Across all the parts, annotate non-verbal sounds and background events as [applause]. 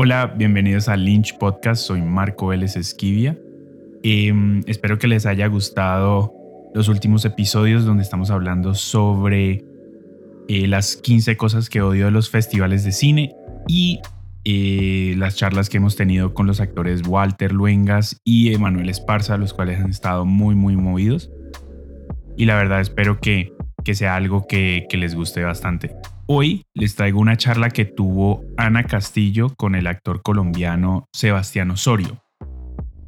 Hola, bienvenidos a Lynch Podcast. Soy Marco Vélez Esquivia. Em, espero que les haya gustado los últimos episodios donde estamos hablando sobre eh, las 15 cosas que odio de los festivales de cine y eh, las charlas que hemos tenido con los actores Walter Luengas y Emanuel Esparza, los cuales han estado muy, muy movidos. Y la verdad espero que, que sea algo que les guste bastante. Hoy les traigo una charla que tuvo Ana Castillo con el actor colombiano Sebastián Osorio.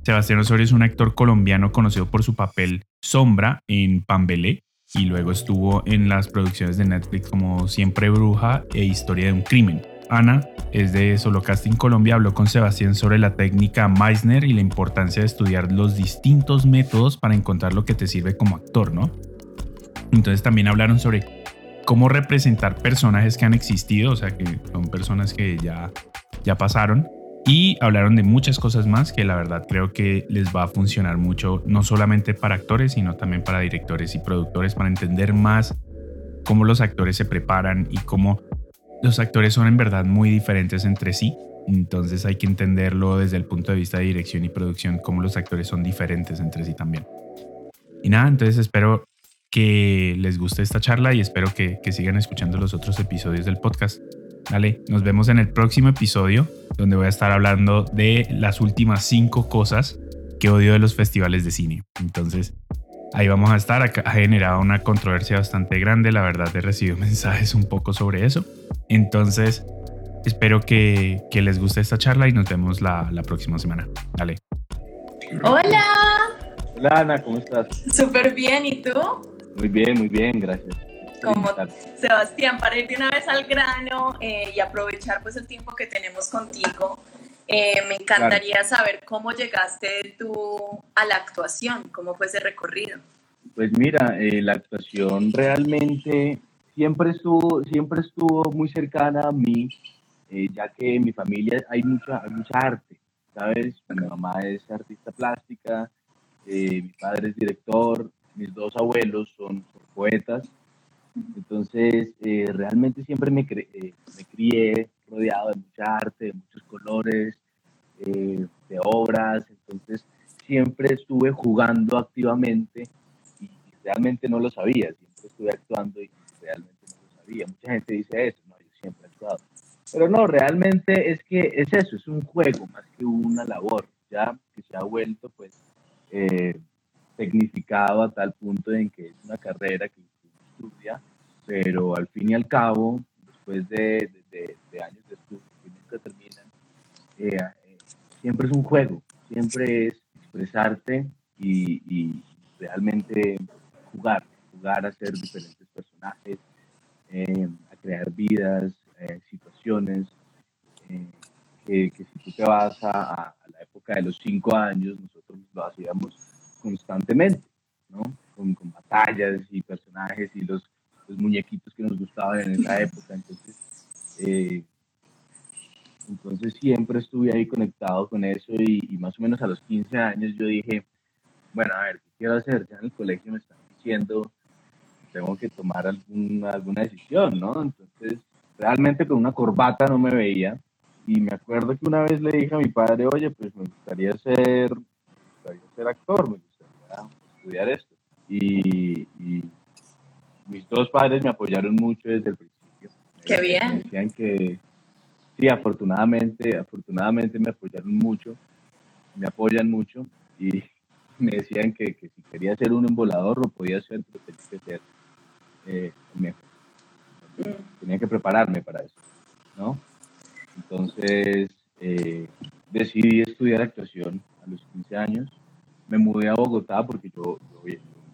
Sebastián Osorio es un actor colombiano conocido por su papel Sombra en Pambelé y luego estuvo en las producciones de Netflix como Siempre Bruja e Historia de un Crimen. Ana es de Solo Casting Colombia, habló con Sebastián sobre la técnica Meissner y la importancia de estudiar los distintos métodos para encontrar lo que te sirve como actor, ¿no? Entonces también hablaron sobre cómo representar personajes que han existido, o sea, que son personas que ya, ya pasaron. Y hablaron de muchas cosas más que la verdad creo que les va a funcionar mucho, no solamente para actores, sino también para directores y productores, para entender más cómo los actores se preparan y cómo los actores son en verdad muy diferentes entre sí. Entonces hay que entenderlo desde el punto de vista de dirección y producción, cómo los actores son diferentes entre sí también. Y nada, entonces espero que les guste esta charla y espero que, sigan escuchando los otros episodios del podcast. Dale, nos vemos en el próximo episodio donde voy a estar hablando de las últimas cinco cosas que odio de los festivales de cine. Entonces, ahí vamos a estar. Ha generado una controversia bastante grande. La verdad, he recibido [laughs] mensajes un poco sobre eso. Entonces, espero que, les guste esta charla y nos vemos la, la próxima semana. Dale. Hola. Hola Ana, ¿cómo estás? Súper bien, ¿y tú? Muy bien, muy bien, gracias. Como Sebastián, para ir de una vez al grano eh, y aprovechar pues el tiempo que tenemos contigo, eh, me encantaría saber cómo llegaste tú a la actuación, cómo fue ese recorrido. Pues mira, eh, la actuación realmente siempre estuvo, siempre estuvo muy cercana a mí, ya que en mi familia hay mucha, hay mucha arte, ¿sabes? Mi mamá es artista plástica, mi padre es director, mis dos abuelos son, poetas, entonces eh, realmente siempre me, eh, me, crié rodeado de mucha arte, de muchos colores, eh, de obras, entonces siempre estuve jugando activamente y, realmente no lo sabía, siempre estuve actuando y realmente no lo sabía. Mucha gente dice eso, no, yo siempre he actuado. Pero no, realmente es que es eso, es un juego más que una labor, ya que se ha vuelto pues tecnificado a tal punto en que es una carrera que estudia, pero al fin y al cabo, después de, años de estudio que nunca terminan, eh, eh, siempre es un juego, siempre es expresarte y, realmente jugar, jugar a ser diferentes personajes, eh, a crear vidas, situaciones, que, si tú te vas a, la época de los cinco años, nosotros lo hacíamos constantemente, ¿no? Con, con, batallas y personajes y los, los, muñequitos que nos gustaban en esa [laughs] época. Entonces, eh, entonces siempre estuve ahí conectado con eso y, más o menos a los 15 años yo dije, bueno, a ver, ¿qué quiero hacer? Ya en el colegio me están diciendo, tengo que tomar alguna, alguna decisión, ¿no? Entonces, realmente con una corbata no me veía. Y me acuerdo que una vez le dije a mi padre, oye, pues me gustaría ser, me gustaría ser actor, me estudiar esto. Y, mis dos padres me apoyaron mucho desde el principio. Qué bien. Me decían que, sí, afortunadamente, afortunadamente me apoyaron mucho, me apoyan mucho y [laughs] me decían que, que si quería ser un embolador lo podía hacer, pero tenía que ser eh, mejor. Mm. Tenía que prepararme para eso, ¿no? Entonces, eh, decidí estudiar actuación a los 15 años me mudé a Bogotá porque yo,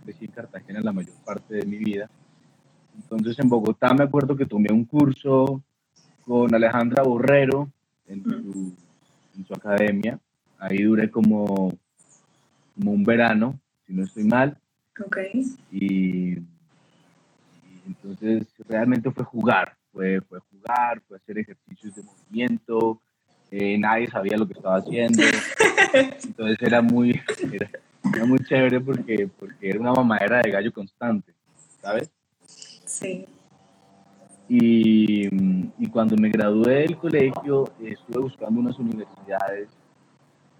crecí en Cartagena la mayor parte de mi vida. Entonces en Bogotá me acuerdo que tomé un curso con Alejandra Borrero en su, academia. Ahí duré como, como un verano, si no estoy mal. Okay. Y, entonces realmente fue jugar, fue, fue jugar, fue hacer ejercicios de movimiento, eh, nadie sabía lo que estaba haciendo. Entonces era muy, era, muy chévere porque, porque era una mamadera de gallo constante, ¿sabes? Sí. Y, y, cuando me gradué del colegio, estuve buscando unas universidades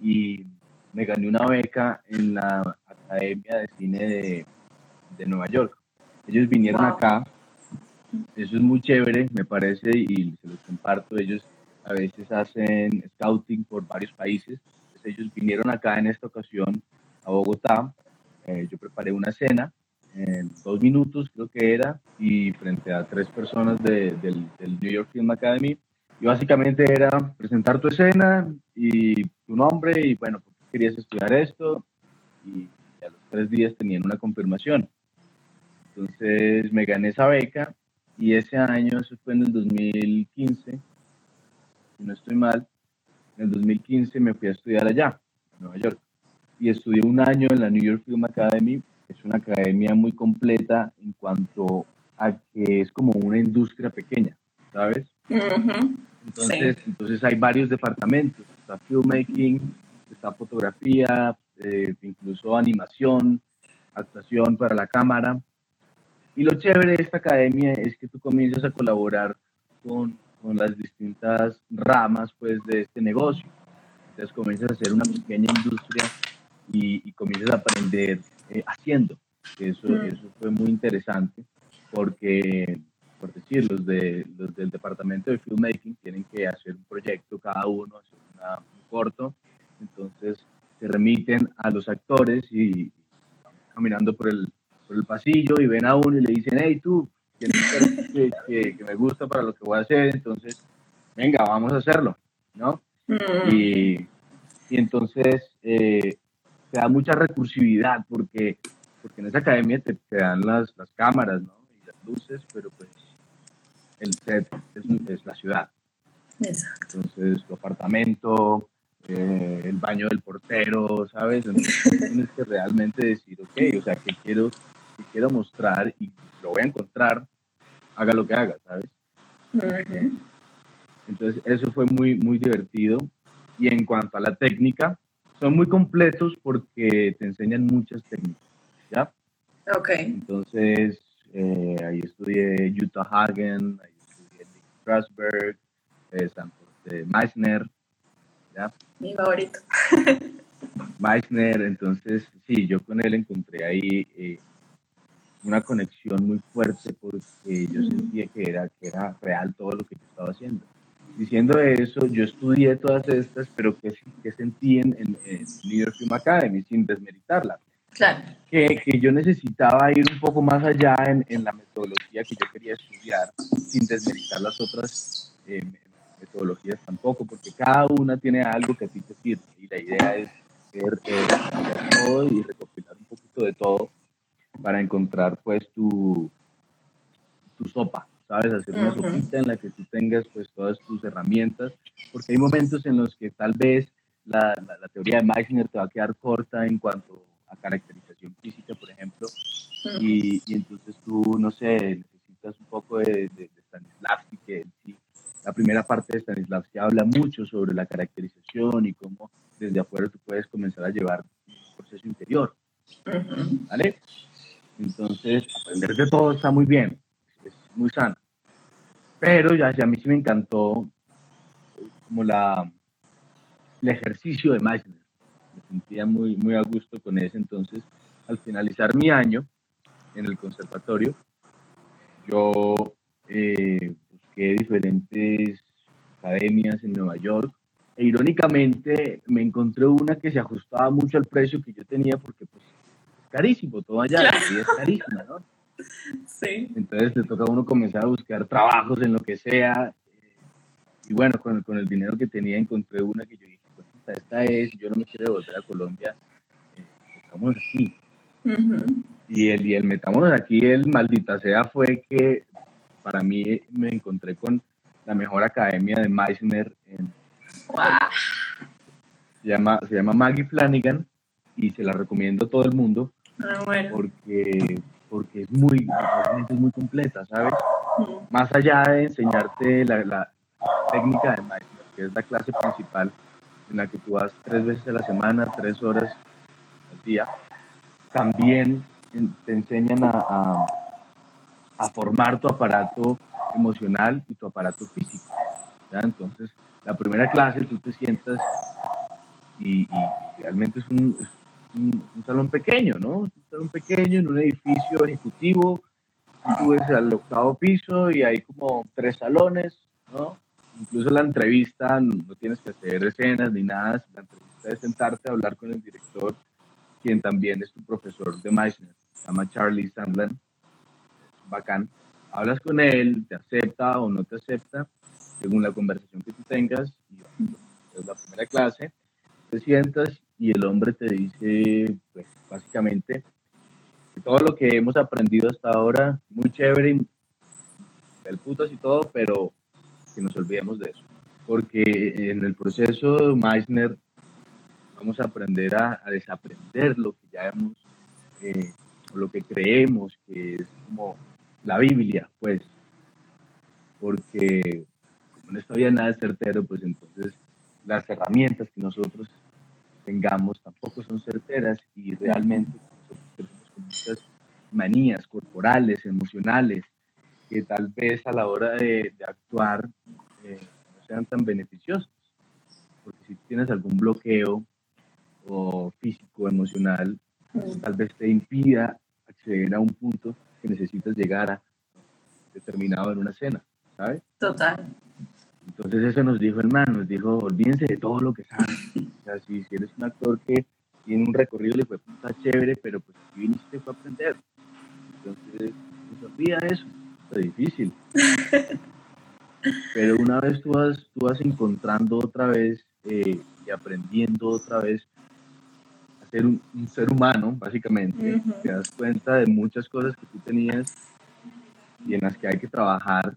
y me gané una beca en la Academia de Cine de, de Nueva York. Ellos vinieron acá, eso es muy chévere, me parece, y se los comparto. Ellos a veces hacen scouting por varios países. ellos vinieron acá en esta ocasión a Bogotá. Eh, yo preparé una cena en dos minutos, creo que era, y frente a tres personas del, del New York Film Academy. Y básicamente era presentar tu escena y tu nombre y bueno, ¿por qué querías estudiar esto? Y a los tres días tenían una confirmación. Entonces me gané esa beca y ese año, eso fue en el 2015, si no estoy mal, en el 2015 me fui a estudiar allá, en Nueva York. Y estudié un año en la New York Film Academy. Es una academia muy completa en cuanto a que es como una industria pequeña, ¿sabes? entonces, entonces hay varios departamentos. Está filmmaking, está fotografía, eh, incluso animación, actuación para la cámara. Y lo chévere de esta academia es que tú comienzas a colaborar con con las distintas ramas pues, de este negocio. Entonces comienzas a hacer una pequeña industria y, comienzas a aprender eh, haciendo. Eso, mm. eso fue muy interesante porque, por decir, los, de, los del departamento de filmmaking tienen que hacer un proyecto cada uno, hacer un corto. Entonces se remiten a los actores y caminando por el, por el pasillo y ven a uno y le dicen, hey tú, que, que, me gusta para lo que voy a hacer, entonces, venga, vamos a hacerlo, ¿no? Mm. Y, y, entonces eh, te da mucha recursividad porque, porque en esa academia te, te dan las, las, cámaras, ¿no? Y las luces, pero pues el set es, es la ciudad. Exacto. Entonces, tu apartamento, eh, el baño del portero, ¿sabes? Entonces tienes que realmente decir, ok, o sea, que quiero, que quiero mostrar y lo voy a encontrar, haga lo que haga, ¿sabes? Entonces, eso fue muy, muy divertido. Y en cuanto a la técnica, son muy completos porque te enseñan muchas técnicas, ¿ya? Ok. Entonces, eh, ahí estudié Utah Hagen, ahí estudié Nick Strasberg, eh, eh, Meissner, ¿ya? Mi favorito. Meissner, entonces, sí, yo con él encontré ahí eh, una conexión muy fuerte porque yo sentía que era, que era real todo lo que yo estaba haciendo. Diciendo eso, yo estudié todas estas, pero que, que sentí en, en, New York Film Academy, sin desmeritarla. Claro. Que, que, yo necesitaba ir un poco más allá en, en, la metodología que yo quería estudiar, sin desmeritar las otras eh, metodologías tampoco, porque cada una tiene algo que a ti te sirve. Y la idea es ver eh, todo y recopilar un poquito de todo para encontrar pues tu, tu sopa, ¿sabes? Hacer una sopita en la que tú tengas pues todas tus herramientas, porque hay momentos en los que tal vez la, la, teoría de Meissner te va a quedar corta en cuanto a caracterización física, por ejemplo, y, y, entonces tú, no sé, necesitas un poco de, de, Stanislavski, que la primera parte de Stanislavski habla mucho sobre la caracterización y cómo desde afuera tú puedes comenzar a llevar un proceso interior. ¿Vale? Entonces, aprender de todo está muy bien, es muy sano. Pero ya, ya a mí sí me encantó como la, el ejercicio de Meissner. Me sentía muy, muy a gusto con ese. Entonces, al finalizar mi año en el conservatorio, yo eh, busqué diferentes academias en Nueva York e irónicamente me encontré una que se ajustaba mucho al precio que yo tenía porque pues carísimo, todo allá es carísima, ¿no? [laughs] Sí. Entonces le toca a uno comenzar a buscar trabajos en lo que sea. Y bueno, con, con el dinero que tenía encontré una que yo dije, pues, esta es, yo no me quiero volver a Colombia, eh, aquí. y, el, y el metámonos aquí, el maldita sea, fue que para mí me encontré con la mejor academia de Meissner en... Se llama, se llama Maggie Flanagan y se la recomiendo a todo el mundo. Ah, porque, porque es muy, es muy completa, ¿sabes? Más allá de enseñarte la, la técnica de Mindfulness, que es la clase principal en la que tú vas tres veces a la semana, tres horas al día, también te enseñan a, a, formar tu aparato emocional y tu aparato físico. Entonces, la primera clase tú te sientas y, realmente es un, un, salón pequeño, ¿no? Un salón pequeño en un edificio ejecutivo. Tú ves al octavo piso y hay como tres salones, ¿no? Incluso la entrevista, no tienes que hacer escenas ni nada, la entrevista es sentarte a hablar con el director, quien también es tu profesor de Meissner, se llama Charlie Sandland, bacán. Hablas con él, te acepta o no te acepta, según la conversación que tú tengas, y es la primera clase, te sientas y el hombre te dice, pues básicamente, todo lo que hemos aprendido hasta ahora, muy chévere, del putas y todo, pero que nos olvidemos de eso. Porque en el proceso Meissner vamos a aprender a, desaprender lo que ya hemos, eh, lo que creemos que es como la Biblia, pues. Porque como no está nada certero, pues entonces las herramientas que nosotros tengamos tampoco son certeras y realmente muchas manías corporales, emocionales, que tal vez a la hora de, actuar eh, no sean tan beneficiosos. Porque si tienes algún bloqueo o físico, emocional, pues tal vez te impida acceder a un punto que necesitas llegar a determinado en una escena, ¿sabes? Total. Entonces eso nos dijo el man, nos dijo, olvídense de todo lo que saben. O sea, si, eres un actor que tiene un recorrido, le fue puta chévere, pero pues aquí viniste fue a aprender. Entonces, pues olvida eso difícil. Pero una vez tú vas, tú vas encontrando otra vez eh, y aprendiendo otra vez a ser un, ser humano, básicamente, te das cuenta de muchas cosas que tú tenías y en las que hay que trabajar,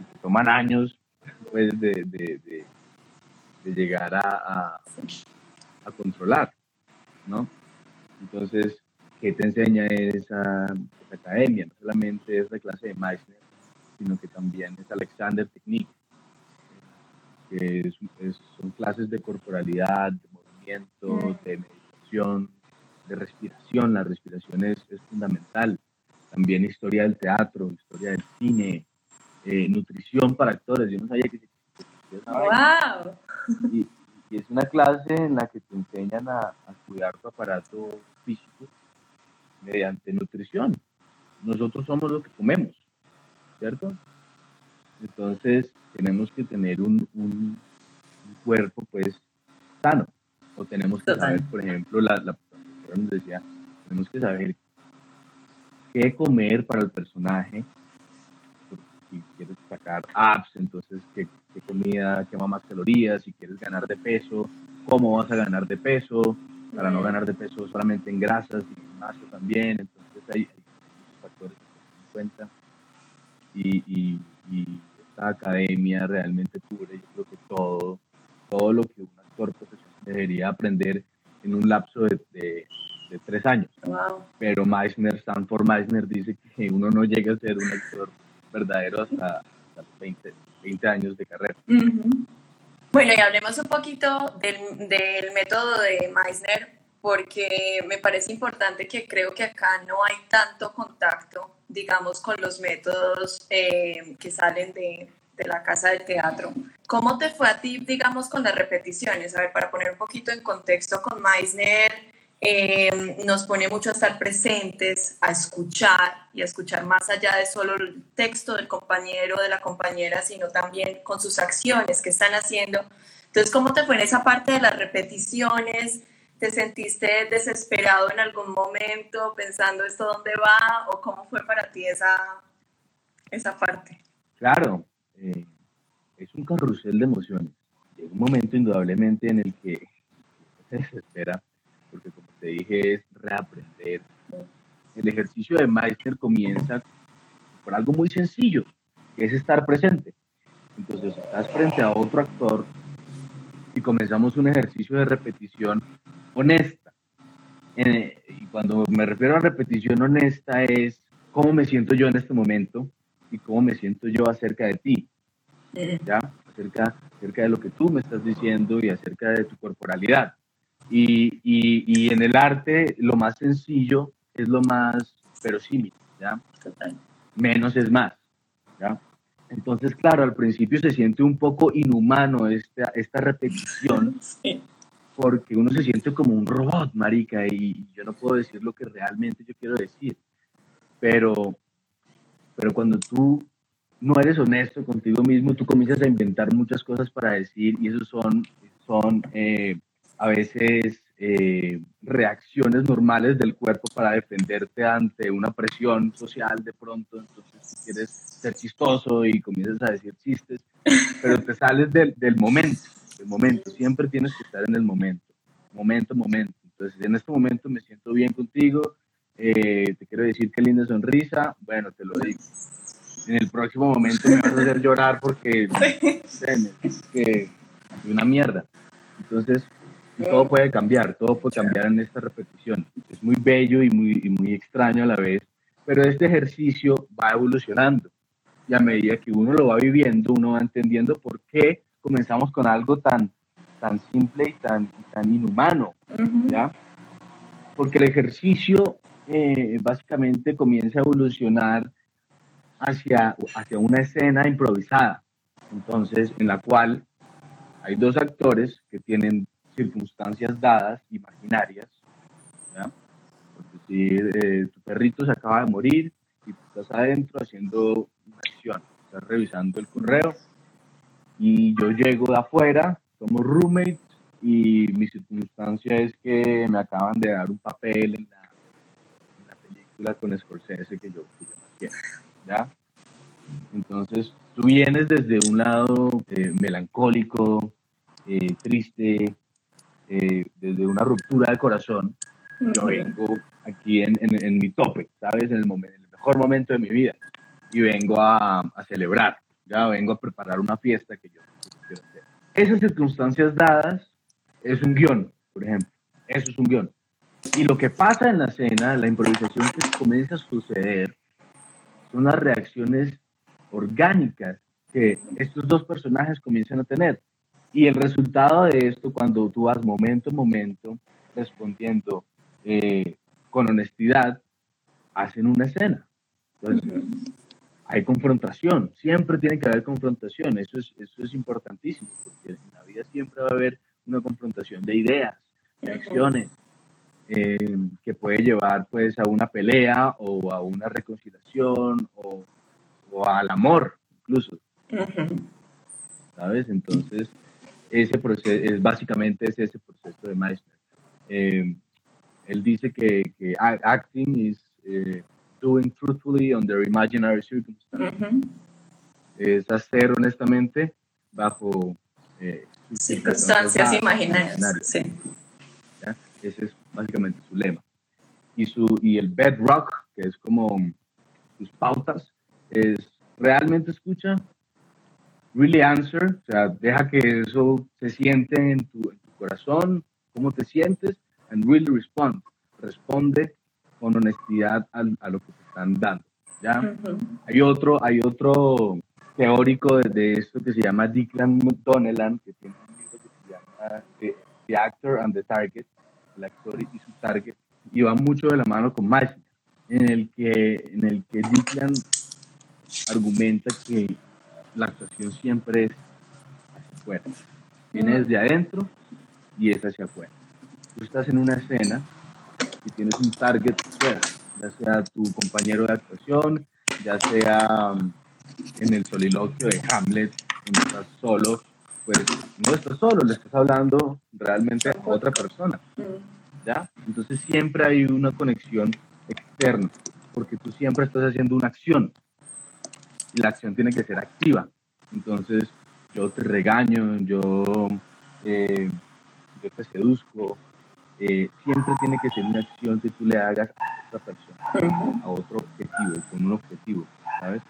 y que toman años [laughs] pues, de, de, de, llegar a, a, controlar, ¿no? Entonces, ¿qué te enseña esa, academia, no solamente es la clase de Meissner, sino que también es Alexander Technique, que son clases de corporalidad, de movimiento, de meditación, de respiración. La respiración es, fundamental. También historia del teatro, historia del cine, eh, nutrición para actores. Yo no sabía que ¡Wow! Y, y, es una clase en la que te enseñan a, a cuidar tu aparato físico mediante nutrición nosotros somos lo que comemos, ¿cierto? Entonces tenemos que tener un, cuerpo pues sano. O tenemos que saber, por ejemplo, la, la nos decía, tenemos que saber qué comer para el personaje. Si quieres sacar apps, entonces qué, comida quema más calorías, si quieres ganar de peso, cómo vas a ganar de peso, para no ganar de peso solamente en grasas y gimnasio también. Entonces hay, factores que cuenta y, y, esta academia realmente cubre yo creo que todo, todo lo que un actor profesional debería aprender en un lapso de, de, tres años. Pero Meissner, Stanford Meissner dice que uno no llega a ser un actor verdadero hasta, los 20, 20, años de carrera. Bueno, y hablemos un poquito del, del método de Meissner porque me parece importante que creo que acá no hay tanto contacto, digamos, con los métodos eh, que salen de, de, la casa del teatro. ¿Cómo te fue a ti, digamos, con las repeticiones? A ver, para poner un poquito en contexto con Meissner, eh, nos pone mucho a estar presentes, a escuchar y a escuchar más allá de solo el texto del compañero de la compañera, sino también con sus acciones que están haciendo. Entonces, ¿cómo te fue en esa parte de las repeticiones? ¿Te sentiste desesperado en algún momento pensando esto dónde va o cómo fue para ti esa, esa parte? Claro, eh, es un carrusel de emociones. Llega un momento indudablemente en el que se desespera, porque como te dije es reaprender. El ejercicio de Meister comienza por algo muy sencillo, que es estar presente. Entonces estás frente a otro actor y comenzamos un ejercicio de repetición honesta. Eh, y cuando me refiero a repetición honesta es cómo me siento yo en este momento y cómo me siento yo acerca de ti. ¿Ya? Acerca, acerca de lo que tú me estás diciendo y acerca de tu corporalidad. Y, y, y en el arte lo más sencillo es lo más verosímil, ¿ya? Menos es más, ¿ya? Entonces, claro, al principio se siente un poco inhumano esta, esta repetición, porque uno se siente como un robot, marica, y yo no puedo decir lo que realmente yo quiero decir. Pero, pero cuando tú no eres honesto contigo mismo, tú comienzas a inventar muchas cosas para decir, y eso son, son eh, a veces eh, reacciones normales del cuerpo para defenderte ante una presión social de pronto, entonces quieres ser chistoso y comienzas a decir chistes, pero te sales del, del momento, del momento, siempre tienes que estar en el momento, momento, momento. Entonces, en este momento me siento bien contigo, eh, te quiero decir qué linda sonrisa, bueno, te lo digo. En el próximo momento me vas a hacer llorar porque [laughs] es que una mierda. Entonces, todo puede cambiar, todo puede cambiar en esta repetición. Es muy bello y muy, y muy extraño a la vez, pero este ejercicio va evolucionando y a medida que uno lo va viviendo, uno va entendiendo por qué comenzamos con algo tan, tan simple y tan, tan inhumano, ¿ya? Porque el ejercicio eh, básicamente comienza a evolucionar hacia, hacia una escena improvisada, entonces en la cual hay dos actores que tienen circunstancias dadas, imaginarias. ¿ya? si eh, tu perrito se acaba de morir y tú estás adentro haciendo una acción, estás revisando el correo y yo llego de afuera, somos roommates y mi circunstancia es que me acaban de dar un papel en la, película con Scorsese que yo, que yo ¿ya? Entonces, tú vienes desde un lado eh, melancólico, eh, triste, eh, desde una ruptura de corazón, yo vengo aquí en, en, mi tope, ¿sabes? En el, momento, el mejor momento de mi vida. Y vengo a, a, celebrar, ya vengo a preparar una fiesta que yo quiero hacer. Esas circunstancias dadas es un guion, por ejemplo. Eso es un guion. Y lo que pasa en la escena, la improvisación que comienza a suceder, son las reacciones orgánicas que estos dos personajes comienzan a tener. Y el resultado de esto, cuando tú vas momento a momento respondiendo eh, con honestidad, hacen una escena. Entonces, hay confrontación, siempre tiene que haber confrontación, eso es, eso es importantísimo, porque en la vida siempre va a haber una confrontación de ideas, de acciones, eh, que puede llevar pues a una pelea o a una reconciliación o, o al amor incluso. ¿Sabes? Entonces, ese proceso, es, básicamente es ese proceso de Meissner. Eh, él dice que, que acting is eh, doing truthfully under imaginary circumstances. Es hacer honestamente bajo eh, circunstancias imaginarias. Sí. Ese es básicamente su lema. Y, su, y el bedrock, que es como sus pautas, es realmente escucha, really answer, o sea, deja que eso se siente en tu, corazón, cómo te sientes, and really respond, responde con honestidad a, lo que te están dando. ¿ya? Hay otro, hay otro teórico de, esto que se llama Declan Donnellan, que tiene un libro que se llama The, Actor and the Target, el actor y su target, y va mucho de la mano con Meissner, en el que, en el que Declan argumenta que la actuación siempre es hacia afuera. Viene desde adentro y es hacia afuera. Tú estás en una escena y tienes un target fuera, ya sea tu compañero de actuación, ya sea um, en el soliloquio de Hamlet, cuando estás solo, pues no estás solo, le estás hablando realmente a otra persona. ¿Ya? Entonces siempre hay una conexión externa, porque tú siempre estás haciendo una acción la acción tiene que ser activa. Entonces, yo te regaño, yo, eh, yo te seduzco. Eh, siempre tiene que ser una acción que tú le hagas a otra persona, a otro objetivo, con un objetivo, ¿sabes?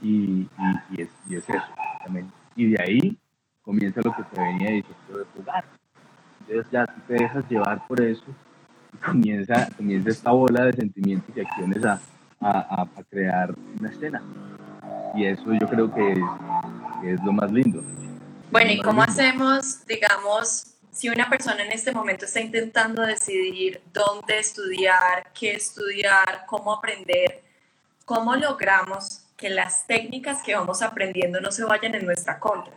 Y, y, es, y es eso también. Y de ahí comienza lo que te venía diciendo de jugar. Entonces ya tú te dejas llevar por eso y comienza, comienza esta bola de sentimientos y acciones a, a, crear una escena. Y eso yo creo que es, lo más lindo. Bueno, ¿y cómo hacemos, digamos, si una persona en este momento está intentando decidir dónde estudiar, qué estudiar, cómo aprender, cómo logramos que las técnicas que vamos aprendiendo no se vayan en nuestra contra.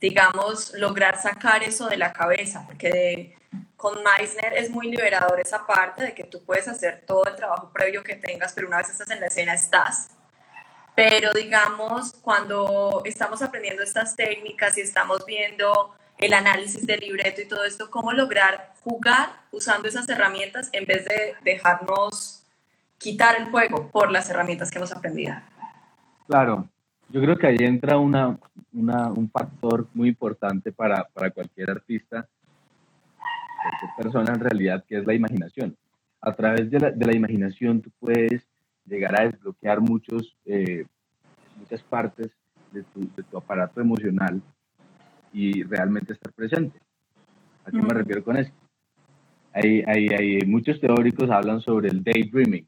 Digamos, lograr sacar eso de la cabeza, porque con Meissner es muy liberador esa parte de que tú puedes hacer todo el trabajo previo que tengas, pero una vez estás en la escena estás. Pero digamos, cuando estamos aprendiendo estas técnicas y estamos viendo el análisis del libreto y todo esto, cómo lograr jugar usando esas herramientas en vez de dejarnos quitar el juego por las herramientas que hemos aprendido. Claro, yo creo que ahí entra una, un factor muy importante para, para cualquier artista, persona en realidad, que es la imaginación. A través de la, de la imaginación tú puedes llegar a desbloquear muchos, eh, muchas partes de tu, de tu aparato emocional y realmente estar presente. ¿A qué me refiero con eso? Hay, hay, hay, muchos teóricos hablan sobre el daydreaming,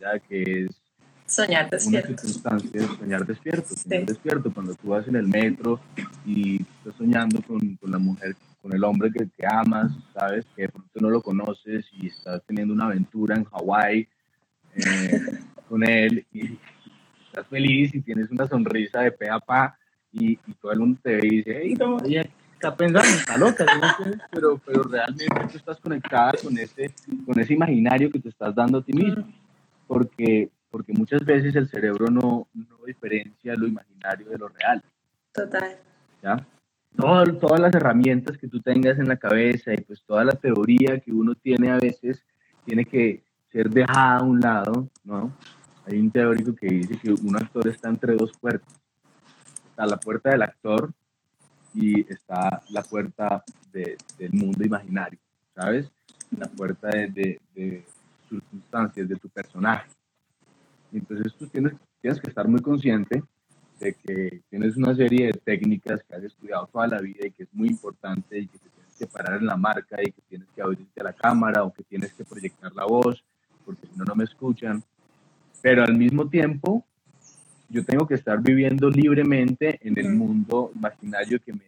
ya que es soñar despierto. Circunstancia de soñar despierto, soñar despierto, cuando tú vas en el metro y estás soñando con, con la mujer, con el hombre que, que, amas, sabes, que de pronto no lo conoces y estás teniendo una aventura en Hawái eh, con él y estás feliz y tienes una sonrisa de pe a pa y, todo el mundo te ve y dice, hey, no, ella está pensando, está loca, pero, pero realmente tú estás conectada con ese, con ese imaginario que te estás dando a ti mismo, porque, porque muchas veces el cerebro no, no diferencia lo imaginario de lo real. Total. ¿Ya? Todas las herramientas que tú tengas en la cabeza y pues toda la teoría que uno tiene a veces tiene que ser dejada a un lado, ¿no? Hay un teórico que dice que un actor está entre dos puertas está la puerta del actor y está la puerta del mundo imaginario, ¿sabes? La puerta de, circunstancias de tu personaje. Entonces tú tienes, tienes que estar muy consciente de que tienes una serie de técnicas que has estudiado toda la vida y que es muy importante y que te tienes que parar en la marca y que tienes que abrirte a la cámara o que tienes que proyectar la voz, porque si no, no me escuchan. Pero al mismo tiempo, yo tengo que estar viviendo libremente en el mundo imaginario que me,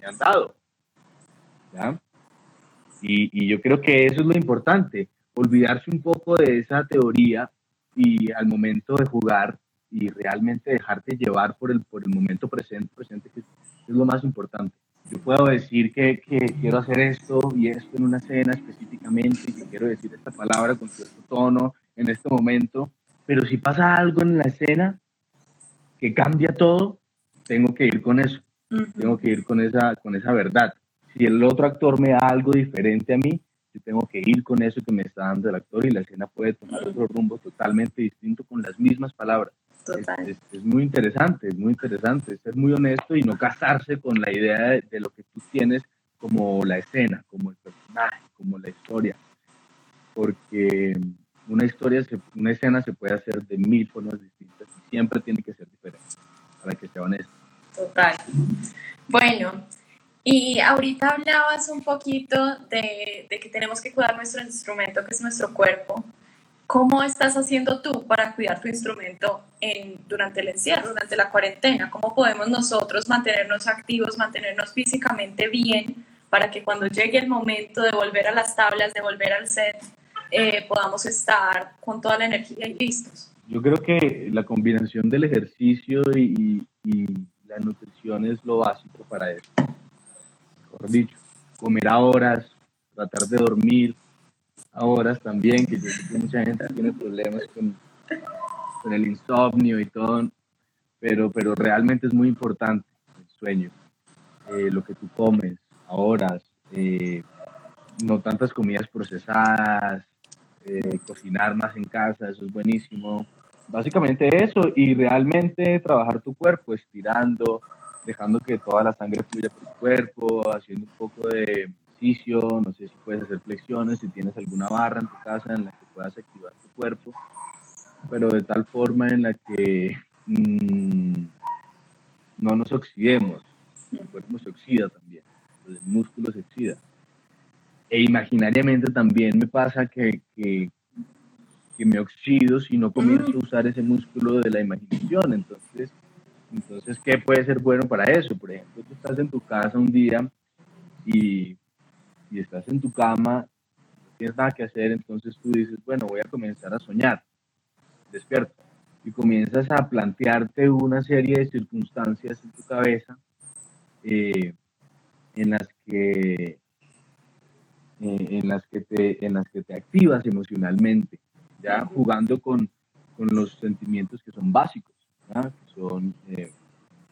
me han dado. ¿ya? Y, y, yo creo que eso es lo importante, olvidarse un poco de esa teoría y al momento de jugar y realmente dejarte llevar por el, por el momento presente, presente que es, lo más importante. Yo puedo decir que, que, quiero hacer esto y esto en una escena específicamente y que quiero decir esta palabra con cierto tono en este momento, pero si pasa algo en la escena, que cambia todo, tengo que ir con eso, tengo que ir con esa, con esa verdad. Si el otro actor me da algo diferente a mí, yo tengo que ir con eso que me está dando el actor y la escena puede tomar otro rumbo totalmente distinto con las mismas palabras. Es, es, muy interesante, es muy interesante ser muy honesto y no casarse con la idea de, de, lo que tú tienes como la escena, como el personaje, como la historia. Porque una historia, una escena se puede hacer de mil formas distintas y siempre tiene que ser diferente, para que sea honesto. Total. Bueno, y ahorita hablabas un poquito de, de, que tenemos que cuidar nuestro instrumento, que es nuestro cuerpo. ¿Cómo estás haciendo tú para cuidar tu instrumento en, durante el encierro, durante la cuarentena? ¿Cómo podemos nosotros mantenernos activos, mantenernos físicamente bien para que cuando llegue el momento de volver a las tablas, de volver al set, eh, podamos estar con toda la energía y listos. Yo creo que la combinación del ejercicio y, y, la nutrición es lo básico para eso. Mejor dicho, comer a horas, tratar de dormir a horas también, que yo sé que mucha gente tiene problemas con, con el insomnio y todo, pero, pero realmente es muy importante el sueño, eh, lo que tú comes a horas, eh, no tantas comidas procesadas, eh, cocinar más en casa, eso es buenísimo. Básicamente eso y realmente trabajar tu cuerpo, estirando, dejando que toda la sangre fluya por tu cuerpo, haciendo un poco de ejercicio, no sé si puedes hacer flexiones, si tienes alguna barra en tu casa en la que puedas activar tu cuerpo, pero de tal forma en la que mmm, no nos oxidemos, el cuerpo se oxida también, el músculo se oxida e imaginariamente también me pasa que, que, que me oxido si no comienzo a usar ese músculo de la imaginación. Entonces, entonces, ¿qué puede ser bueno para eso? Por ejemplo, tú estás en tu casa un día y, y estás en tu cama, no tienes nada que hacer, entonces tú dices, bueno, voy a comenzar a soñar, despierto. y comienzas a plantearte una serie de circunstancias en tu cabeza eh, en las que eh, en las que te en las que te activas emocionalmente ya jugando con, con los sentimientos que son básicos que son eh,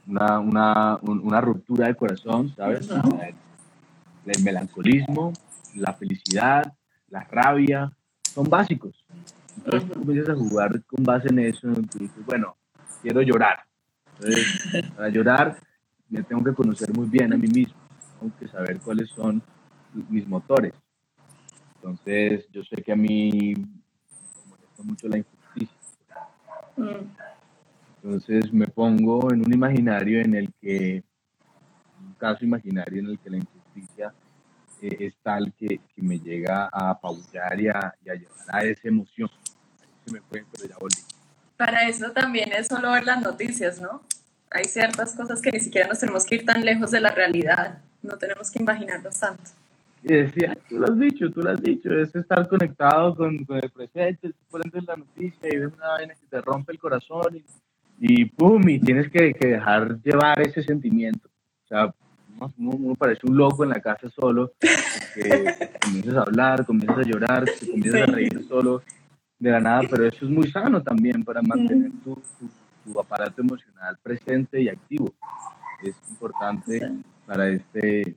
una, una, una, ruptura de corazón sabes el melancolismo la felicidad la rabia son básicos entonces tú comienzas a jugar con base en eso, tú dices, bueno, quiero llorar. Entonces, [laughs] para llorar me tengo que conocer muy bien a mí mismo, tengo que saber cuáles son mis motores. Entonces, yo sé que a mí me molesta mucho la injusticia. Entonces me pongo en un imaginario en el que, un caso imaginario en el que la injusticia eh, es tal que, que, me llega a apabullar y a, y a llevar a esa emoción me fue, pero ya volví. Para eso también es solo ver las noticias, ¿no? Hay ciertas cosas que ni siquiera nos tenemos que ir tan lejos de la realidad, no tenemos que imaginarnos tanto. Y decía, tú lo has dicho, tú lo has dicho, es estar conectado con, con el presente, tú pones la noticia y ves una vaina que te rompe el corazón y, y pum, y tienes que, que, dejar llevar ese sentimiento. O sea, uno, parece un loco en la casa solo, que [laughs] comienzas a hablar, comienzas a llorar, te comienzas a reír solo de la nada, pero eso es muy sano también para mantener tu, tu, aparato emocional presente y activo. Es importante para este,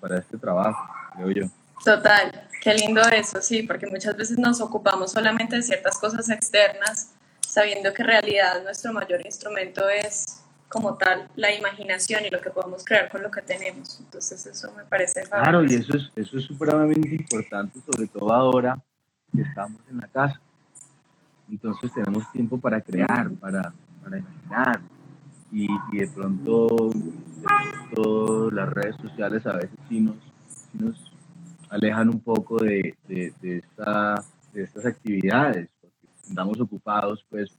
para este trabajo, creo yo. Total, qué lindo eso, sí, porque muchas veces nos ocupamos solamente de ciertas cosas externas, sabiendo que en realidad nuestro mayor instrumento es como tal la imaginación y lo que podemos crear con lo que tenemos. Entonces eso me parece Claro, y eso es eso es supremamente importante, sobre todo ahora estamos en la casa. Entonces tenemos tiempo para crear, para, para imaginar. Y, y de, pronto, las redes sociales a veces sí nos, nos alejan un poco de, de, de, esta, de estas actividades, porque estamos ocupados, pues,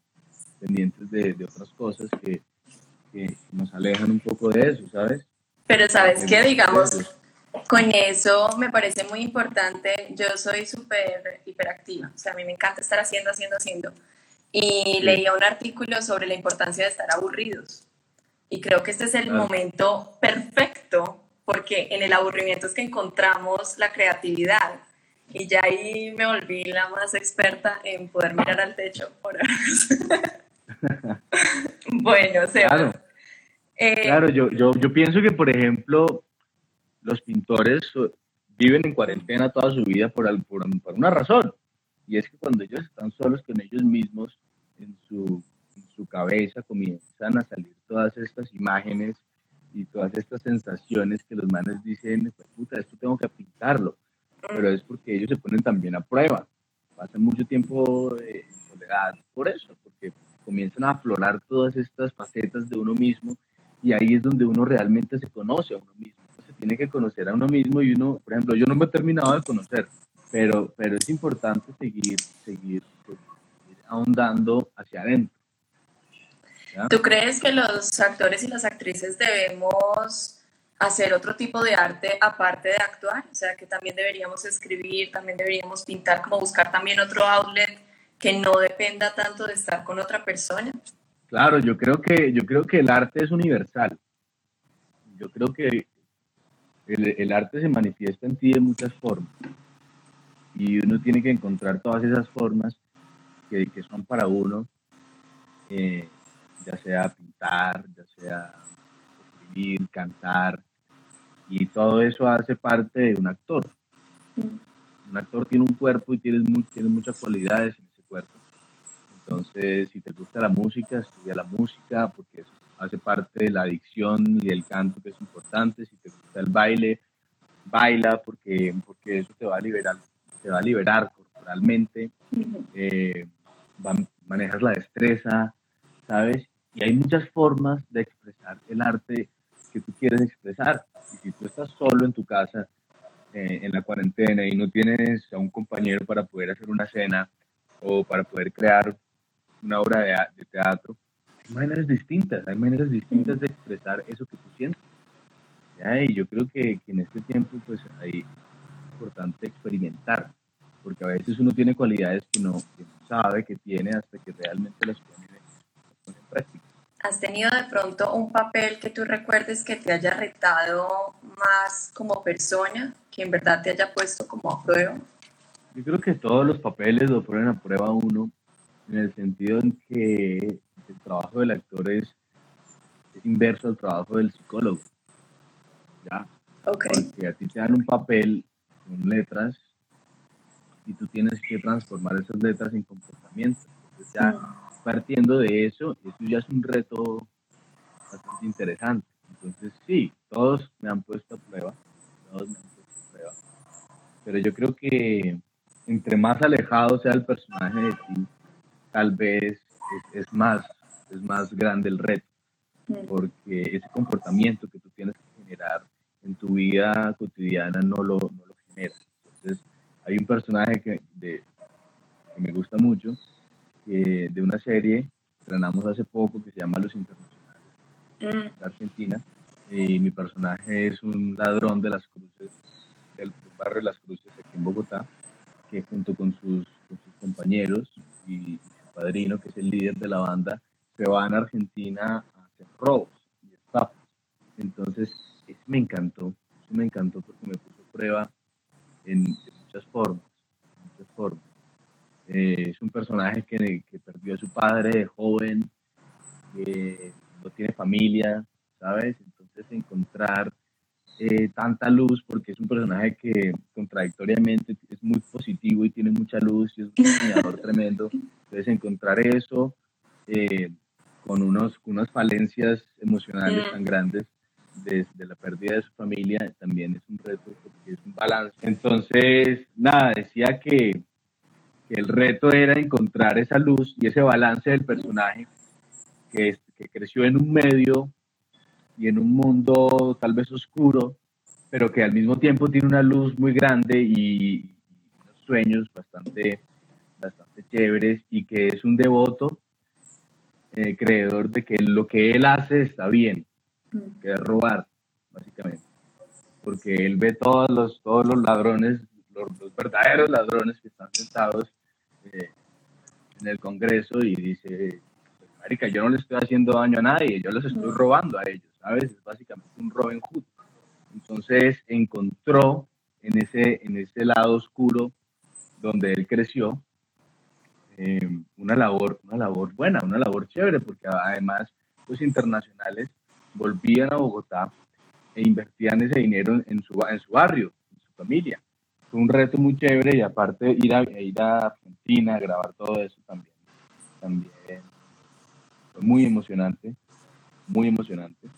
pendientes de, de otras cosas que, que, nos alejan un poco de eso, ¿sabes? Pero sabes qué, digamos, con eso me parece muy importante. Yo soy súper hiperactiva, o sea, a mí me encanta estar haciendo, haciendo, haciendo. Y leía un artículo sobre la importancia de estar aburridos. Y creo que este es el momento perfecto, porque en el aburrimiento es que encontramos la creatividad. Y ya ahí me volví la más experta en poder mirar al techo por [laughs] [laughs] bueno, o sea, claro, eh, claro yo, yo, yo pienso que, por ejemplo, los pintores viven en cuarentena toda su vida por, por, una razón. Y es que cuando ellos están solos con ellos mismos, en su, su cabeza comienzan a salir todas estas imágenes y todas estas sensaciones que los manes dicen, puta, esto tengo que pintarlo. Pero es porque ellos se ponen también a prueba. Pasan mucho tiempo en soledad por eso, porque comienzan a aflorar todas estas facetas de uno mismo y ahí es donde uno realmente se conoce a uno mismo tiene que conocer a uno mismo y uno, por ejemplo, yo no me he terminado de conocer, pero, pero es importante seguir, seguir, pues, ahondando hacia adentro. ¿Tú crees que los actores y las actrices debemos hacer otro tipo de arte aparte de actuar? O sea, que también deberíamos escribir, también deberíamos pintar, como buscar también otro outlet que no dependa tanto de estar con otra persona. Claro, yo creo que, yo creo que el arte es universal. Yo creo que el, arte se manifiesta en ti de muchas formas y uno tiene que encontrar todas esas formas que, que son para uno, eh, ya sea pintar, ya sea escribir, cantar, y todo eso hace parte de un actor. Un actor tiene un cuerpo y tiene, tiene muchas cualidades en ese cuerpo. Entonces, si te gusta la música, estudia la música, porque eso hace parte de la adicción y del canto que es importante. Si te gusta el baile, baila porque, porque eso te va a liberar, te va a liberar corporalmente, eh, manejas la destreza, ¿sabes? Y hay muchas formas de expresar el arte que tú quieres expresar. Y si tú estás solo en tu casa, eh, en la cuarentena, y no tienes a un compañero para poder hacer una cena o para poder crear una obra de, de teatro, hay maneras distintas, hay maneras distintas de expresar eso que tú sientes. Y yo creo que, en este tiempo pues hay importante experimentar, porque a veces uno tiene cualidades que no, sabe que tiene hasta que realmente las pone, en práctica. ¿Has tenido de pronto un papel que tú recuerdes que te haya retado más como persona, que en verdad te haya puesto como a prueba? Yo creo que todos los papeles lo ponen a prueba uno, en el sentido en que el trabajo del actor es, es inverso al trabajo del psicólogo. ¿Ya? Okay. Porque a ti te dan un papel con letras y tú tienes que transformar esas letras en comportamiento. Entonces ya partiendo de eso, eso ya es un reto bastante interesante. Entonces sí, todos me han puesto a prueba, todos me han puesto a prueba. Pero yo creo que entre más alejado sea el personaje de ti, tal vez es, más, es más grande el reto, porque ese comportamiento que tú tienes que generar en tu vida cotidiana no lo, no lo generas. Entonces, hay un personaje que, de, que me gusta mucho, de una serie, estrenamos hace poco, que se llama Los Internacionales, de Argentina, y mi personaje es un ladrón de las cruces, del barrio de las cruces aquí en Bogotá, que junto con sus, con sus compañeros y padrino, que es el líder de la banda, se van a Argentina a hacer robos y estafas. Entonces, eso me encantó, eso me encantó porque me puso prueba en, formas. Muchas formas. Eh, es un personaje que, que, perdió a su padre de joven, que no tiene familia, ¿sabes? Entonces encontrar eh, tanta luz, porque es un personaje que contradictoriamente es muy positivo y tiene mucha luz y es un soñador tremendo. Entonces encontrar eso eh, con unos, unas falencias emocionales tan grandes desde la pérdida de su familia también es un reto porque es un balance. Entonces, nada, decía que, que el reto era encontrar esa luz y ese balance del personaje que, que creció en un medio y en un mundo tal vez oscuro, pero que al mismo tiempo tiene una luz muy grande y, unos sueños bastante, bastante chéveres y que es un devoto eh, creedor de que lo que él hace está bien que es robar, básicamente. Porque él ve todos los, todos los ladrones, los, verdaderos ladrones que están sentados eh, en el Congreso y dice, pues, Marica, yo no le estoy haciendo daño a nadie, yo les estoy robando a ellos, ¿sabes? Es básicamente un Robin Hood. Entonces encontró en ese, en ese lado oscuro donde él creció, eh, una labor, una labor buena, una labor chévere, porque además, pues internacionales volvían a Bogotá e invertían ese dinero en su, en su barrio, en su familia. Fue un reto muy chévere y aparte ir a, ir a Argentina a grabar todo eso también, también fue muy emocionante, muy emocionante.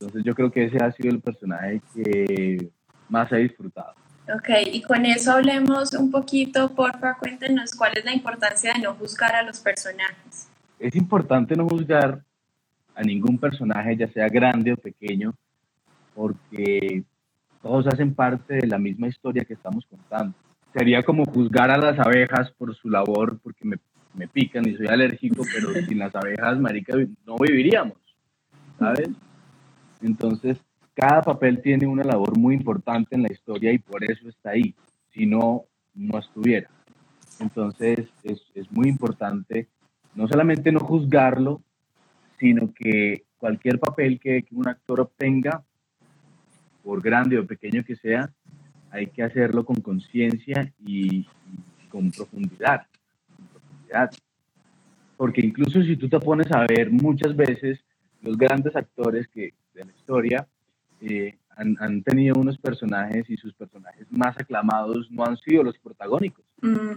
Entonces yo creo que ese ha sido el personaje que más he disfrutado. Ok, y con eso hablemos un poquito, porfa, cuéntenos cuál es la importancia de no juzgar a los personajes. Es importante no juzgar a ningún personaje, ya sea grande o pequeño, porque todos hacen parte de la misma historia que estamos contando. Sería como juzgar a las abejas por su labor, porque me, me pican y soy alérgico, pero [laughs] sin las abejas, marica, no viviríamos, ¿sabes? Entonces, cada papel tiene una labor muy importante en la historia y por eso está ahí. Si no, no estuviera. Entonces, es, es muy importante no solamente no juzgarlo, sino que cualquier papel que, un actor obtenga, por grande o pequeño que sea, hay que hacerlo con conciencia y, con profundidad, Porque incluso si tú te pones a ver muchas veces, los grandes actores que de la historia eh, han, tenido unos personajes y sus personajes más aclamados no han sido los protagónicos. Mm.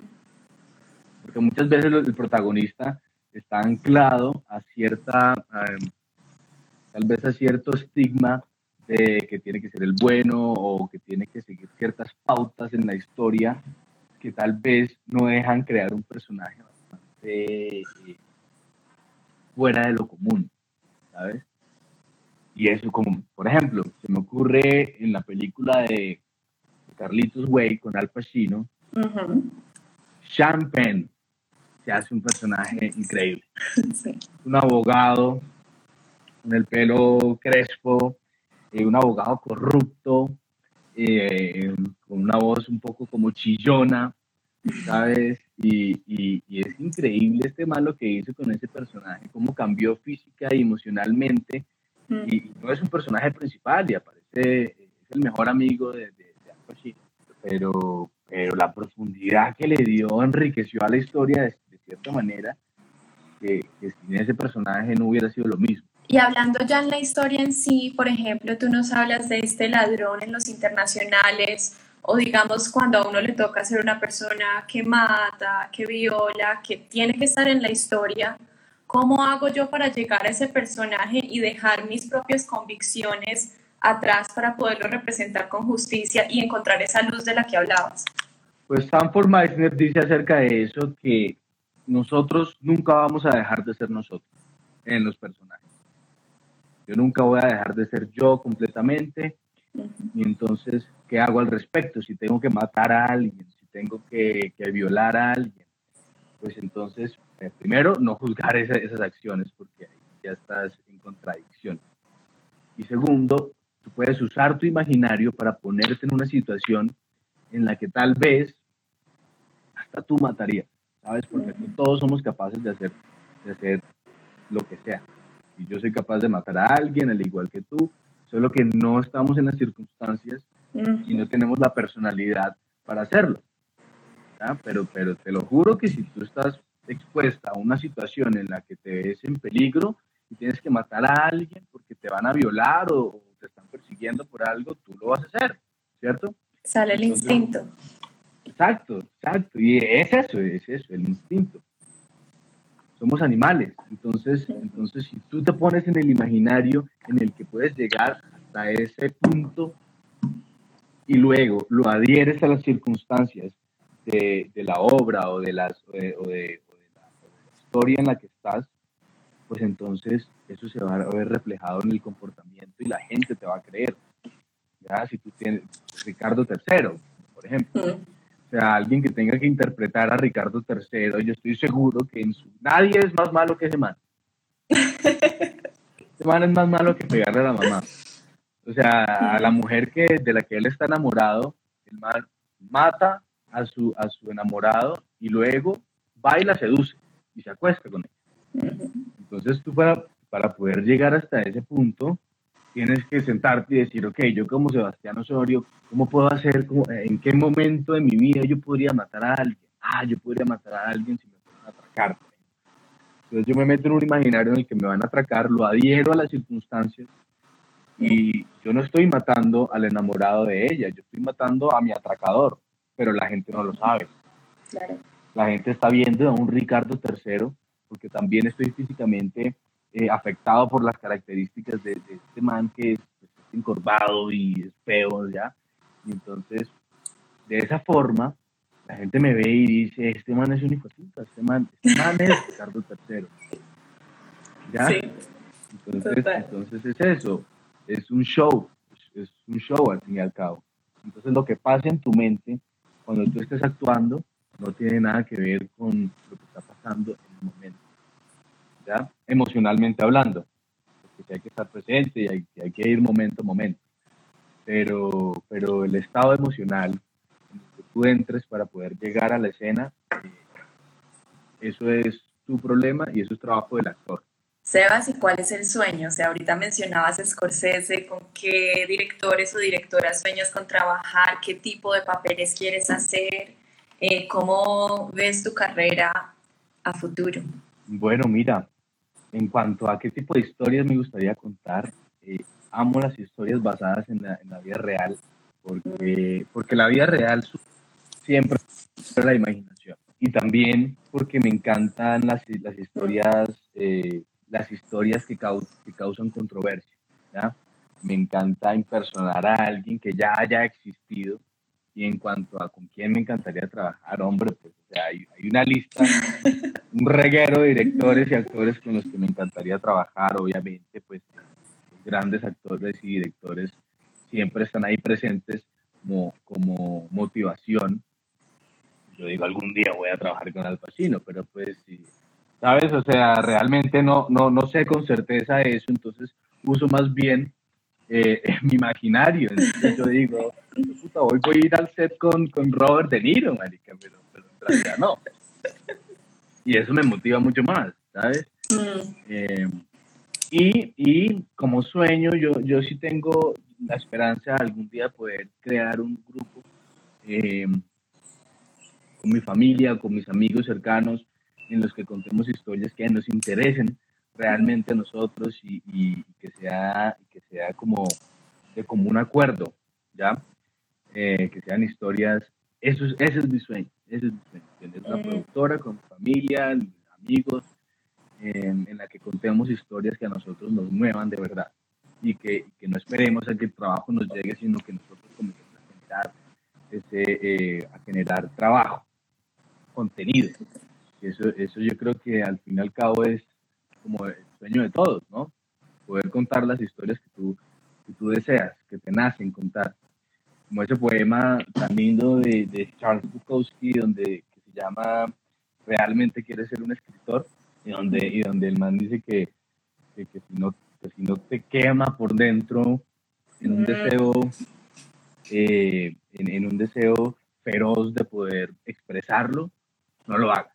Porque muchas veces el protagonista está anclado a cierta, tal vez a cierto estigma de que tiene que ser el bueno o que tiene que seguir ciertas pautas en la historia que tal vez no dejan crear un personaje bastante eh, fuera de lo común, ¿sabes? Y eso como, por ejemplo, se me ocurre en la película de Carlitos Way con Al Pacino, Champagne se hace un personaje increíble. [laughs] Un abogado con el pelo crespo, eh, un abogado corrupto, eh, con una voz un poco como chillona, ¿sabes? Y, y, es increíble este mal lo que hizo con ese personaje, cómo cambió física y emocionalmente. Mm. Y, no es un personaje principal y aparece, es el mejor amigo de, de, pero, pero la profundidad que le dio enriqueció a la historia de, cierta manera, que, que sin ese personaje no hubiera sido lo mismo. Y hablando ya en la historia en sí, por ejemplo, tú nos hablas de este ladrón en los internacionales, o digamos cuando a uno le toca ser una persona que mata, que viola, que tiene que estar en la historia, ¿cómo hago yo para llegar a ese personaje y dejar mis propias convicciones atrás para poderlo representar con justicia y encontrar esa luz de la que hablabas? Pues Stanford Meisner dice acerca de eso que nosotros nunca vamos a dejar de ser nosotros en los personajes. Yo nunca voy a dejar de ser yo completamente. Y entonces, ¿qué hago al respecto? Si tengo que matar a alguien, si tengo que, violar a alguien, pues entonces, eh, primero, no juzgar esas acciones porque ya estás en contradicción. Y segundo, tú puedes usar tu imaginario para ponerte en una situación en la que tal vez hasta tú matarías, ¿sabes? Porque todos somos capaces de hacer, de hacer lo que sea y yo soy capaz de matar a alguien al igual que tú, solo que no estamos en las circunstancias y no tenemos la personalidad para hacerlo. Pero, pero te lo juro que si tú estás expuesta a una situación en la que te ves en peligro y tienes que matar a alguien porque te van a violar o, te están persiguiendo por algo, tú lo vas a hacer, ¿cierto? Sale el instinto. Exacto, exacto. Y es eso, es eso, el instinto somos animales. Entonces, entonces, si tú te pones en el imaginario en el que puedes llegar hasta ese punto y luego lo adhieres a las circunstancias de, de la obra o de, las, o de, historia en la que estás, pues entonces eso se va a ver reflejado en el comportamiento y la gente te va a creer. ¿Ya? Si tú tienes Ricardo III, por ejemplo, sea, alguien que tenga que interpretar a Ricardo III, yo estoy seguro que en su... nadie es más malo que ese man. [laughs] ese man es más malo que pegarle a la mamá. O sea, a la mujer que, de la que él está enamorado, el man mata a su, a su enamorado y luego va y la seduce y se acuesta con él. Entonces tú para, para poder llegar hasta ese punto, tienes que sentarte y decir, ok, yo como Sebastián Osorio, ¿cómo puedo hacer, en qué momento de mi vida yo podría matar a alguien? Ah, yo podría matar a alguien si me pueden atracar. Entonces yo me meto en un imaginario en el que me van a atracar, lo adhiero a las circunstancias y yo no estoy matando al enamorado de ella, yo estoy matando a mi atracador, pero la gente no lo sabe. La gente está viendo a un Ricardo III porque también estoy físicamente eh, afectado por las características de, este man que es, pues, encorvado y es feo, ¿ya? Y entonces, de esa forma, la gente me ve y dice, este man es un hijo de este man, este man es Ricardo III. ¿Ya? Sí. Entonces, entonces es eso, es un show, es un show al fin y al cabo. Entonces lo que pasa en tu mente cuando tú estés actuando no tiene nada que ver con lo que está pasando en el momento. ¿ya? emocionalmente hablando, porque hay que estar presente y hay, que ir momento a momento. Pero, pero el estado emocional en el que tú entres para poder llegar a la escena, eh, eso es tu problema y eso es trabajo del actor. Sebas, ¿y cuál es el sueño? O sea, ahorita mencionabas Scorsese, ¿con qué directores o directoras sueñas con trabajar? ¿Qué tipo de papeles quieres hacer? Eh, ¿Cómo ves tu carrera a futuro? Bueno, mira, en cuanto a qué tipo de historias me gustaría contar, eh, amo las historias basadas en la, vida real, porque, porque la vida real siempre es la imaginación. Y también porque me encantan las, las historias, eh, las historias que, que causan controversia. Me encanta impersonar a alguien que ya haya existido. Y en cuanto a con quién me encantaría trabajar, hombre, pues hay, hay una lista [laughs] un reguero de directores y actores con los que me encantaría trabajar. Obviamente, pues grandes actores y directores siempre están ahí presentes como, como motivación. Yo digo, algún día voy a trabajar con Al Pacino, pero pues sí, ¿sabes? O sea, realmente no, no, no sé con certeza eso, entonces uso más bien eh, [laughs] mi imaginario. Entonces yo digo, puta, hoy voy a ir al set con, con Robert De Niro, marica, pero realidad no. Y eso me motiva mucho más, ¿sabes? Mm. Eh, y, y, como sueño, yo, yo sí tengo la esperanza algún día poder crear un grupo eh, con mi familia, con mis amigos cercanos, en los que contemos historias que nos interesen realmente a nosotros y, y que, sea, que sea como de común acuerdo, ¿ya? Eh, que sean historias, eso es, ese es mi sueño, ese es mi sueño, tener una mm. productora con familia, amigos, en, la que contemos historias que a nosotros nos muevan de verdad y que, que, no esperemos a que el trabajo nos llegue, sino que nosotros comencemos a generar, ese, eh, a generar trabajo, contenido. Eso, eso yo creo que al fin y al cabo es como el sueño de todos, ¿no? Poder contar las historias que tú, que tú deseas, que te nacen contar. Como ese poema tan lindo de, de Charles Bukowski, donde que se llama Realmente quieres ser un escritor, y donde, y donde el man dice que, que, si no, si no te quema por dentro en un deseo, eh, en, en, un deseo feroz de poder expresarlo, no lo hagas.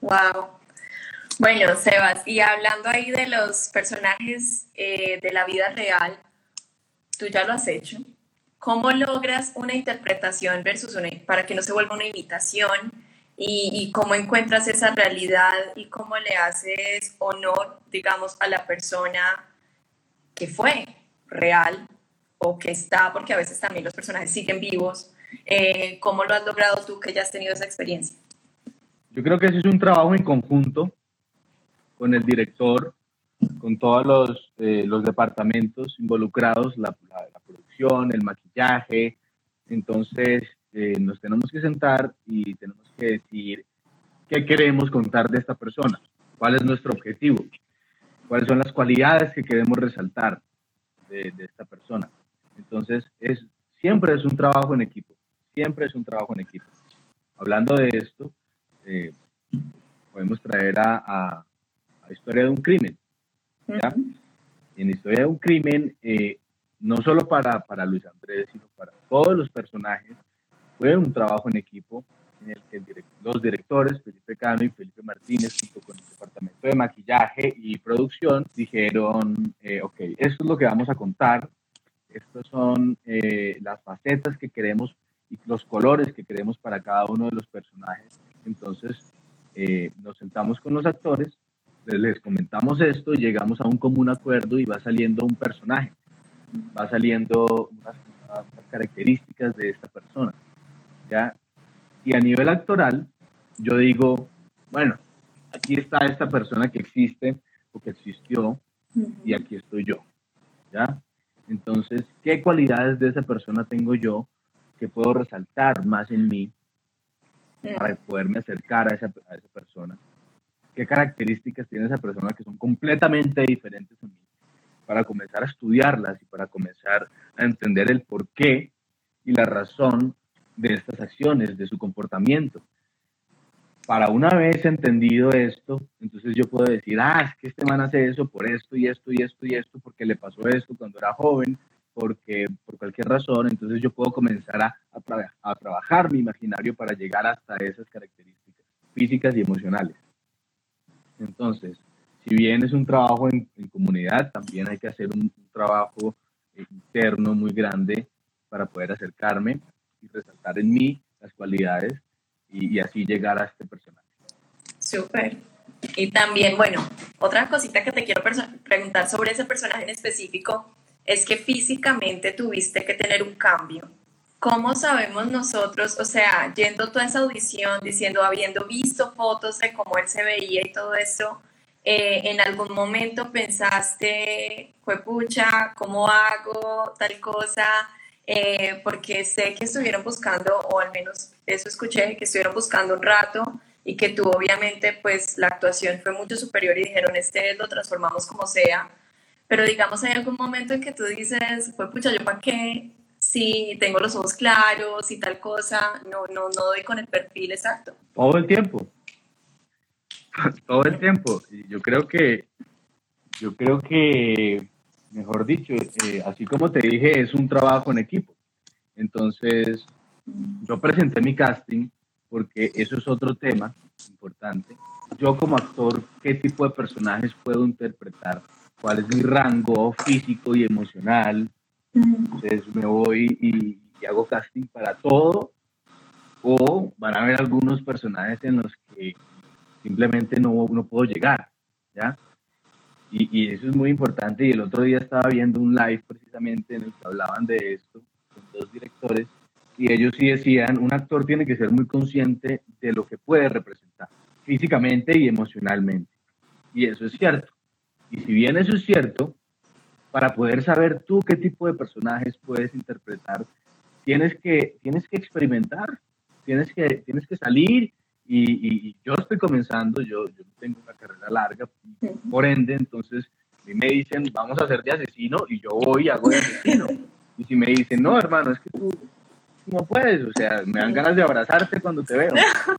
Wow. Bueno, Sebas, y hablando ahí de los personajes eh, de la vida real, tú ya lo has hecho. ¿Cómo logras una interpretación versus una, para que no se vuelva una imitación? Y, cómo encuentras esa realidad y cómo le haces honor, digamos, a la persona que fue real o que está, porque a veces también los personajes siguen vivos. Eh, ¿Cómo lo has logrado tú que ya has tenido esa experiencia? Yo creo que ese es un trabajo en conjunto con el director, con todos los, eh, los departamentos involucrados, la, la, producción, el maquillaje. Entonces, eh, nos tenemos que sentar y tenemos que decir qué queremos contar de esta persona, cuál es nuestro objetivo, cuáles son las cualidades que queremos resaltar de, de esta persona. Entonces, es, siempre es un trabajo en equipo, siempre es un trabajo en equipo. Hablando de esto, eh, podemos traer a la historia de un crimen. ¿ya? En la historia de un crimen, eh, no solo para, para Luis Andrés, sino para todos los personajes, fue un trabajo en equipo en el que los directores, Felipe Cano y Felipe Martínez, junto con el departamento de maquillaje y producción, dijeron, eh, ok, esto es lo que vamos a contar, estas son eh, las facetas que queremos y los colores que queremos para cada uno de los personajes. Entonces, nos sentamos con los actores les comentamos esto, llegamos a un común acuerdo y va saliendo un personaje, va saliendo unas, características de esta persona. ¿ya? Y a nivel actoral, yo digo, bueno, aquí está esta persona que existe o que existió y aquí estoy yo. ¿ya? Entonces, ¿qué cualidades de esa persona tengo yo que puedo resaltar más en mí para poderme acercar a esa, a esa persona? Qué características tiene esa persona que son completamente diferentes a mí, para comenzar a estudiarlas y para comenzar a entender el porqué y la razón de estas acciones, de su comportamiento. Para una vez entendido esto, entonces yo puedo decir, ah, es que este man hace eso por esto y esto y esto y esto, porque le pasó esto cuando era joven, porque por cualquier razón, entonces yo puedo comenzar a, a, a trabajar mi imaginario para llegar hasta esas características físicas y emocionales. Entonces, si bien es un trabajo en, comunidad, también hay que hacer un, trabajo interno muy grande para poder acercarme y resaltar en mí las cualidades y, así llegar a este personaje. Súper. Y también, bueno, otra cosita que te quiero preguntar sobre ese personaje en específico es que físicamente tuviste que tener un cambio. ¿Cómo sabemos nosotros, o sea, yendo toda esa audición, diciendo, habiendo visto fotos de cómo él se veía y todo eso, eh, en algún momento pensaste, pucha, ¿cómo hago tal cosa? Eh, porque sé que estuvieron buscando, o al menos eso escuché, que estuvieron buscando un rato y que tú obviamente pues la actuación fue mucho superior y dijeron, este lo transformamos como sea. Pero digamos, hay algún momento en que tú dices, pucha, ¿yo para qué? Si tengo los ojos claros y tal cosa, no, no, no doy con el perfil exacto. Todo el tiempo. [laughs] Todo el tiempo. Yo creo que, yo creo que, mejor dicho, eh, así como te dije, es un trabajo en equipo. Entonces, yo presenté mi casting porque eso es otro tema importante. Yo como actor, ¿qué tipo de personajes puedo interpretar? ¿Cuál es mi rango físico y emocional? Entonces me voy y, hago casting para todo o van a haber algunos personajes en los que simplemente no, no puedo llegar, ¿ya? Y, y, eso es muy importante. Y el otro día estaba viendo un live precisamente en el que hablaban de esto con dos directores y ellos sí decían, un actor tiene que ser muy consciente de lo que puede representar físicamente y emocionalmente. Y eso es cierto. Y si bien eso es cierto, para poder saber tú qué tipo de personajes puedes interpretar, tienes que, tienes que experimentar, tienes que, tienes que salir. Y, yo estoy comenzando, yo, yo tengo una carrera larga, por ende, entonces me dicen, vamos a hacer de asesino, y yo voy y hago de asesino. Y si me dicen, no, hermano, es que tú no puedes, o sea, me dan ganas de abrazarte cuando te veo.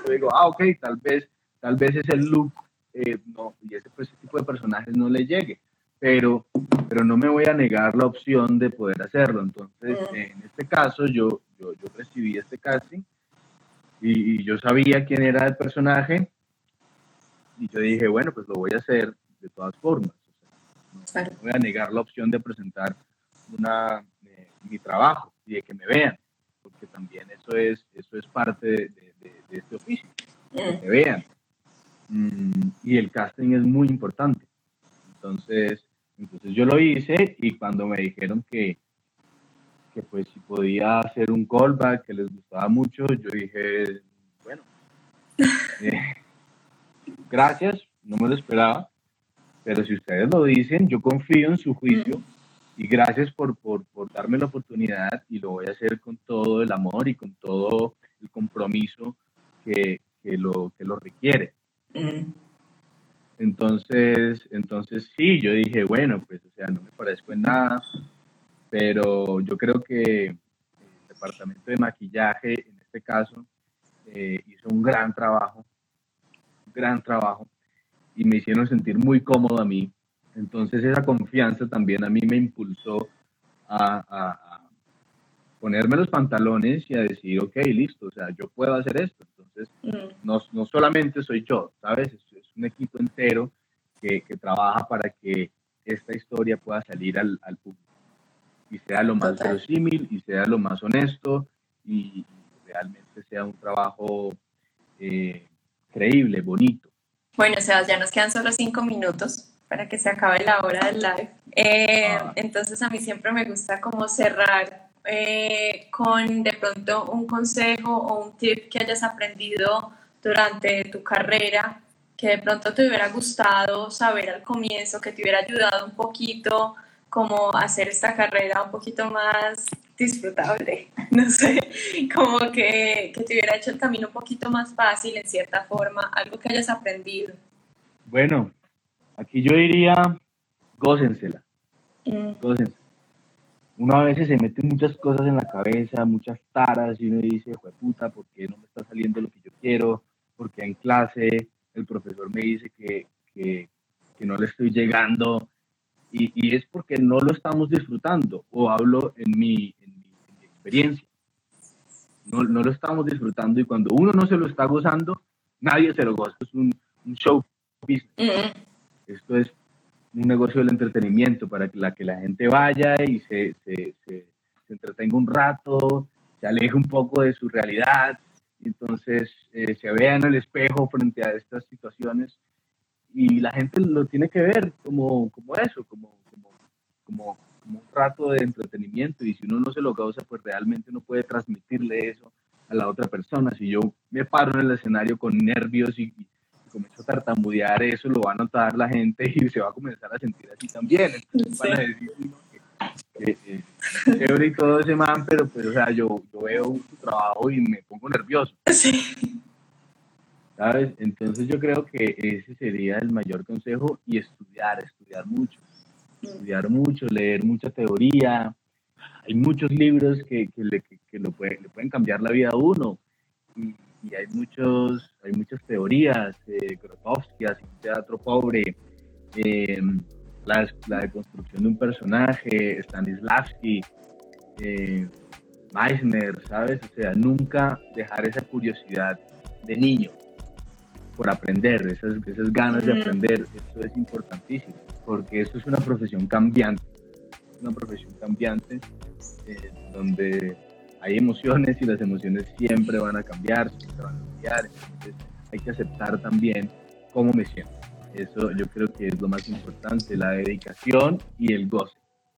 Yo digo, ah, ok, tal vez, tal vez ese look, eh, no, y ese, pues, ese tipo de personajes no le llegue, pero, pero no me voy a negar la opción de poder hacerlo. Entonces, en este caso, yo, yo, yo recibí este casting y, yo sabía quién era el personaje y yo dije, bueno, pues lo voy a hacer de todas formas. O sea, no, voy a negar la opción de presentar una, eh, mi trabajo y de que me vean porque también eso es, eso es parte de, este oficio, que te vean. Mm, y el casting es muy importante. Entonces, entonces yo lo hice y cuando me dijeron que, que pues si podía hacer un callback, que les gustaba mucho, yo dije, bueno, [laughs] eh, gracias, no me lo esperaba, pero si ustedes lo dicen, yo confío en su juicio y gracias por, por, por, darme la oportunidad y lo voy a hacer con todo el amor y con todo el compromiso que, que lo, que lo requiere. Mm. Entonces, entonces sí, yo dije, bueno, pues, o sea, no me parezco en nada, pero yo creo que el departamento de maquillaje, en este caso, eh, hizo un gran trabajo, un gran trabajo, y me hicieron sentir muy cómodo a mí, entonces esa confianza también a mí me impulsó a, ponerme los pantalones y a decir, ok, listo, o sea, yo puedo hacer esto. Entonces, mm. no, no, solamente soy yo, ¿sabes? Un equipo entero que, que, trabaja para que esta historia pueda salir al, al público y sea lo más verosímil y sea lo más honesto y realmente sea un trabajo eh, creíble, bonito. Bueno, Sebas, ya nos quedan solo cinco minutos para que se acabe la hora del live. Eh, ah. Entonces a mí siempre me gusta como cerrar eh, con de pronto un consejo o un tip que hayas aprendido durante tu carrera, que de pronto te hubiera gustado saber al comienzo, que te hubiera ayudado un poquito como hacer esta carrera un poquito más disfrutable, [laughs] no sé, como que, que te hubiera hecho el camino un poquito más fácil en cierta forma, algo que hayas aprendido. Bueno, Aquí yo diría, gócensela. Mm. Gócensela. Uno a veces se mete muchas cosas en la cabeza, muchas taras, y uno dice, puta, ¿por qué no me está saliendo lo que yo quiero? Porque en clase el profesor me dice que, que, que no le estoy llegando. Y, y, es porque no lo estamos disfrutando, o hablo en mi, en mi, experiencia. No, no, lo estamos disfrutando y cuando uno no se lo está gozando, nadie se lo goza. Es un, un show business. Mm. Esto es un negocio del entretenimiento para que la, que la gente vaya y se, se, se, entretenga un rato, se aleje un poco de su realidad, entonces eh, se vea en el espejo frente a estas situaciones y la gente lo tiene que ver como, como eso, como, como, como, como, un rato de entretenimiento y si uno no se lo causa, pues realmente no puede transmitirle eso a la otra persona. Si yo me paro en el escenario con nervios y, comienzo a tartamudear, eso lo va a notar la gente [laughs] y se va a comenzar a sentir así también. Entonces van a decir que, chévere y todo ese man, pero, pero o sea, yo, yo veo su trabajo y me pongo nervioso. Sí. ¿Sabes? Entonces yo creo que ese sería el mayor consejo y estudiar, estudiar mucho. Estudiar mucho, leer mucha teoría. Hay muchos libros que, que, le, que, lo puede, le pueden cambiar la vida a uno. Y, y hay, muchos, hay muchas teorías, eh, Grotowski, así teatro pobre, eh, la, la deconstrucción de un personaje, Stanislavski, eh, Meissner, ¿sabes? O sea, nunca dejar esa curiosidad de niño, por aprender, esas, esas ganas de aprender, eso es importantísimo, porque esto es una profesión cambiante, una profesión cambiante eh, donde hay emociones y las emociones siempre van a cambiar, siempre van a cambiar, entonces hay que aceptar también cómo me siento. Eso yo creo que es lo más importante, la dedicación y el goce.